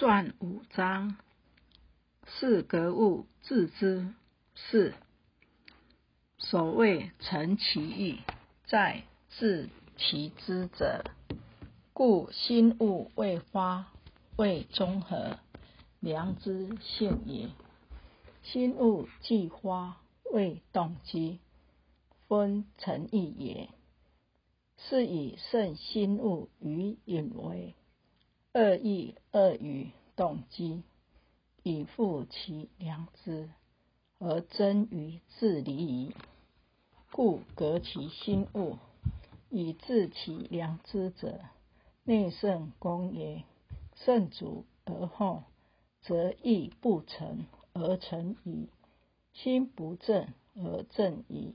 传五章，是格物致知。是所谓诚其意，在致其知者。故心物未花，未中和，良知现也。心物既花，未动机，分诚意也。是以圣心物于隐为。恶意恶语动机，以复其良知，而真于自离矣。故革其心物，以治其良知者，内圣公也。圣主而后，则意不成而成矣；心不正而正矣。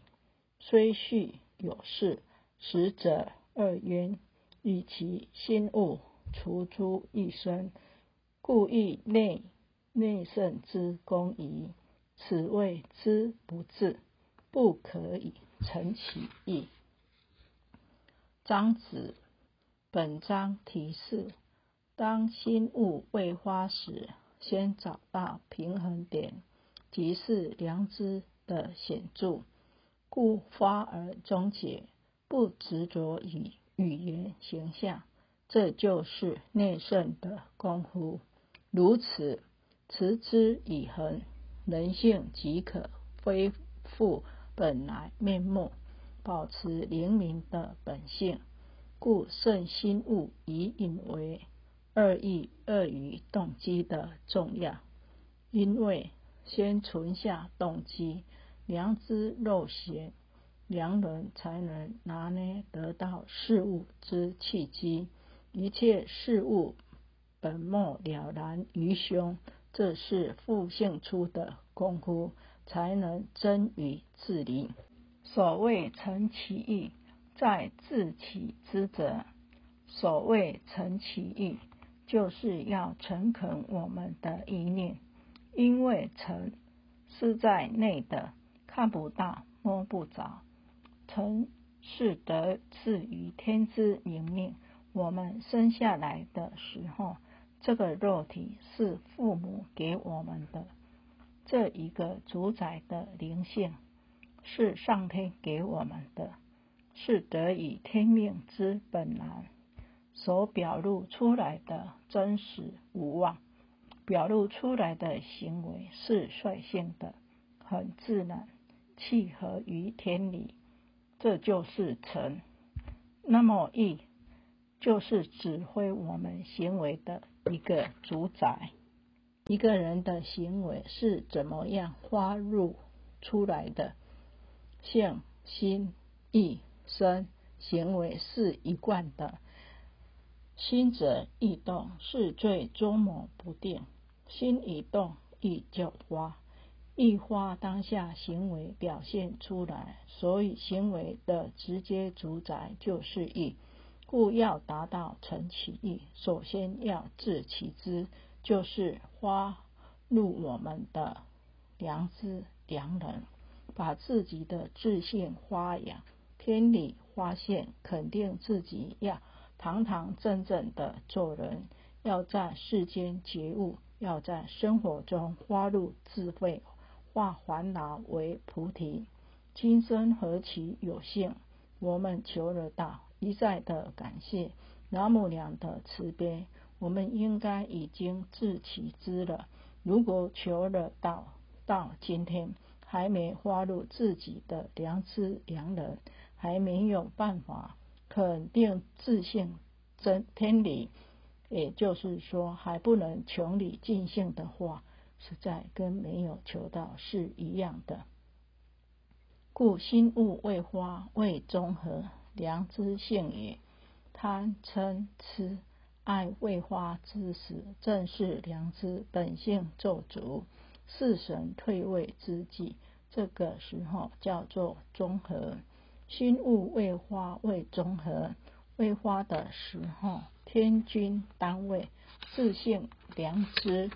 虽续有事，实者二渊，以其心物。除诸一身，故意内内圣之功矣。此谓知不治，不可以成其意。章子本章提示：当心物未花时，先找到平衡点，即是良知的显著，故发而终结，不执着于语言形象。这就是内圣的功夫。如此持之以恒，人性即可恢复本来面目，保持灵敏的本性。故圣心物以引为恶意恶语动机的重要。因为先存下动机，良知肉贤，良人才能拿捏得到事物之契机。一切事物本末了然于胸，这是复性出的功夫，才能真于自离。所谓诚其意，在自其知者。所谓诚其意，就是要诚恳我们的意念，因为诚是在内的，看不到、摸不着。诚是得自于天之明命。我们生下来的时候，这个肉体是父母给我们的，这一个主宰的灵性是上天给我们的，是得以天命之本来所表露出来的真实无妄，表露出来的行为是率性的，很自然，契合于天理，这就是成。那么义。就是指挥我们行为的一个主宰。一个人的行为是怎么样发入出来的？性、心、意、身，行为是一贯的。心者意动，是最捉摸不定。心一动，意就花；意花，当下行为表现出来。所以，行为的直接主宰就是意。故要达到成其意，首先要治其知，就是花入我们的良知良人，把自己的自信发扬，天理发现，肯定自己要堂堂正正的做人，要在世间觉悟，要在生活中花入智慧，化烦恼为菩提。今生何其有幸，我们求得到。一再的感谢老母娘的慈悲，我们应该已经自其知了。如果求了到到今天还没花入自己的良知良人，还没有办法肯定自信真天理，也就是说还不能穷理尽性的话，实在跟没有求到是一样的。故心物未花，未中和。良知性也，贪嗔痴爱未花之时，正是良知本性做主，四神退位之际。这个时候叫做中和。心物未花未中和，未花的时候，天君单位自性良知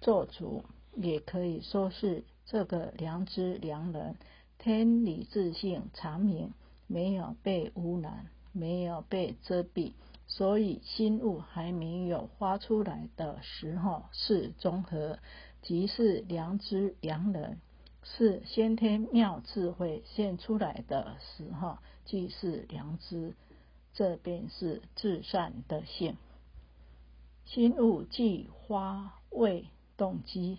做主，也可以说是这个良知良人，天理自性长明。没有被污染，没有被遮蔽，所以心物还没有发出来的时候是综合，即是良知良人；是先天妙智慧现出来的时候，即是良知。这便是至善的性。心物即花味动机，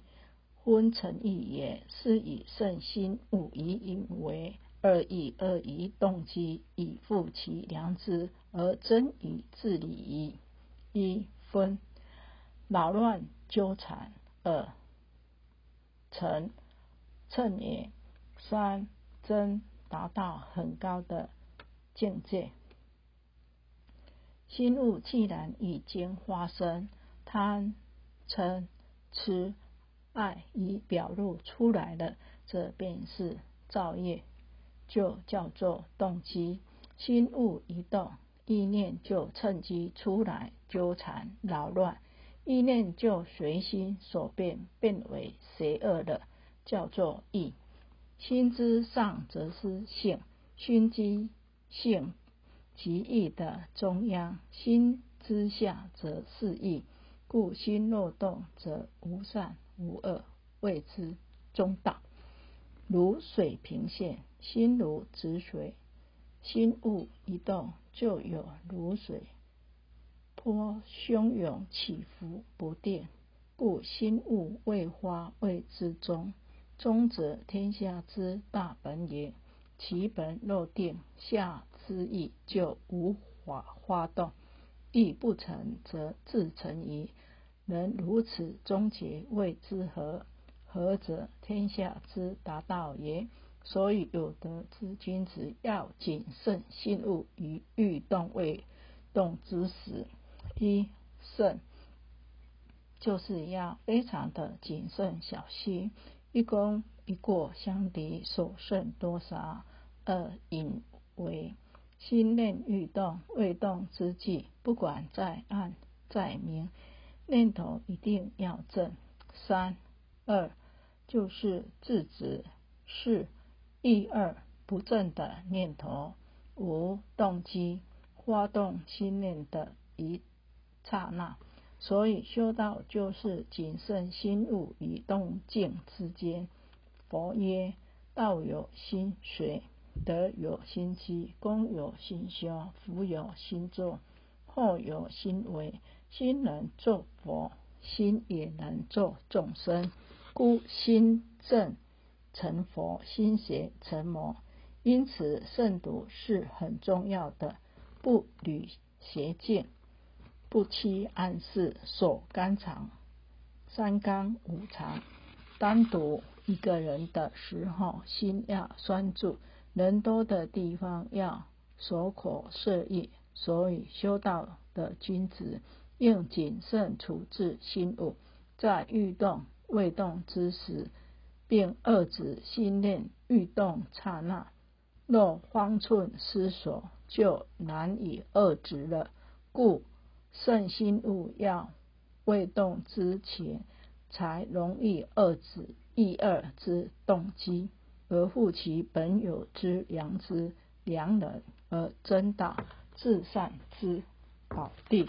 昏沉意也，是以圣心物以引为。二意二疑动机，以复其良知，而真以自理矣。一分扰乱纠缠，二成称也。三真达到很高的境界。心物既然已经发生，贪嗔痴爱已表露出来了，这便是造业。就叫做动机，心物一动，意念就趁机出来纠缠扰乱，意念就随心所变，变为邪恶的，叫做意。心之上则是性，心之性即意的中央；心之下则是意，故心若动，则无善无恶，谓之中道。如水平线，心如止水，心物一动，就有如水波汹涌起伏不定，故心物未发谓之中。中则天下之大本也，其本若定，下之意就无法发动，意不成，则自成矣。能如此终结，谓之何？何者？天下之达道也。所以有德之君子要谨慎心物于欲动未动之时。一慎，就是要非常的谨慎小心。一功一过相敌，所剩多少？二隐为心念欲动未动之际，不管在暗在明，念头一定要正。三二。就是自止是一二不正的念头，无动机发动心念的一刹那，所以修道就是谨慎心物与动静之间。佛曰：道有心随，德有心机，功有心修，福有心作，祸有心为。心能作佛，心也能作众生。故心正成佛，心邪成魔。因此，慎独是很重要的，不履邪见，不欺暗示，守肝肠，三纲五常。单独一个人的时候，心要拴住；人多的地方要守口摄意。所以，修道的君子应谨慎处置心物，在欲动。未动之时，并遏止心念欲动刹那。若方寸失守，就难以遏止了。故圣心勿要未动之前，才容易遏止一二之动机，而复其本有之良知、良人，而真道至善之宝地。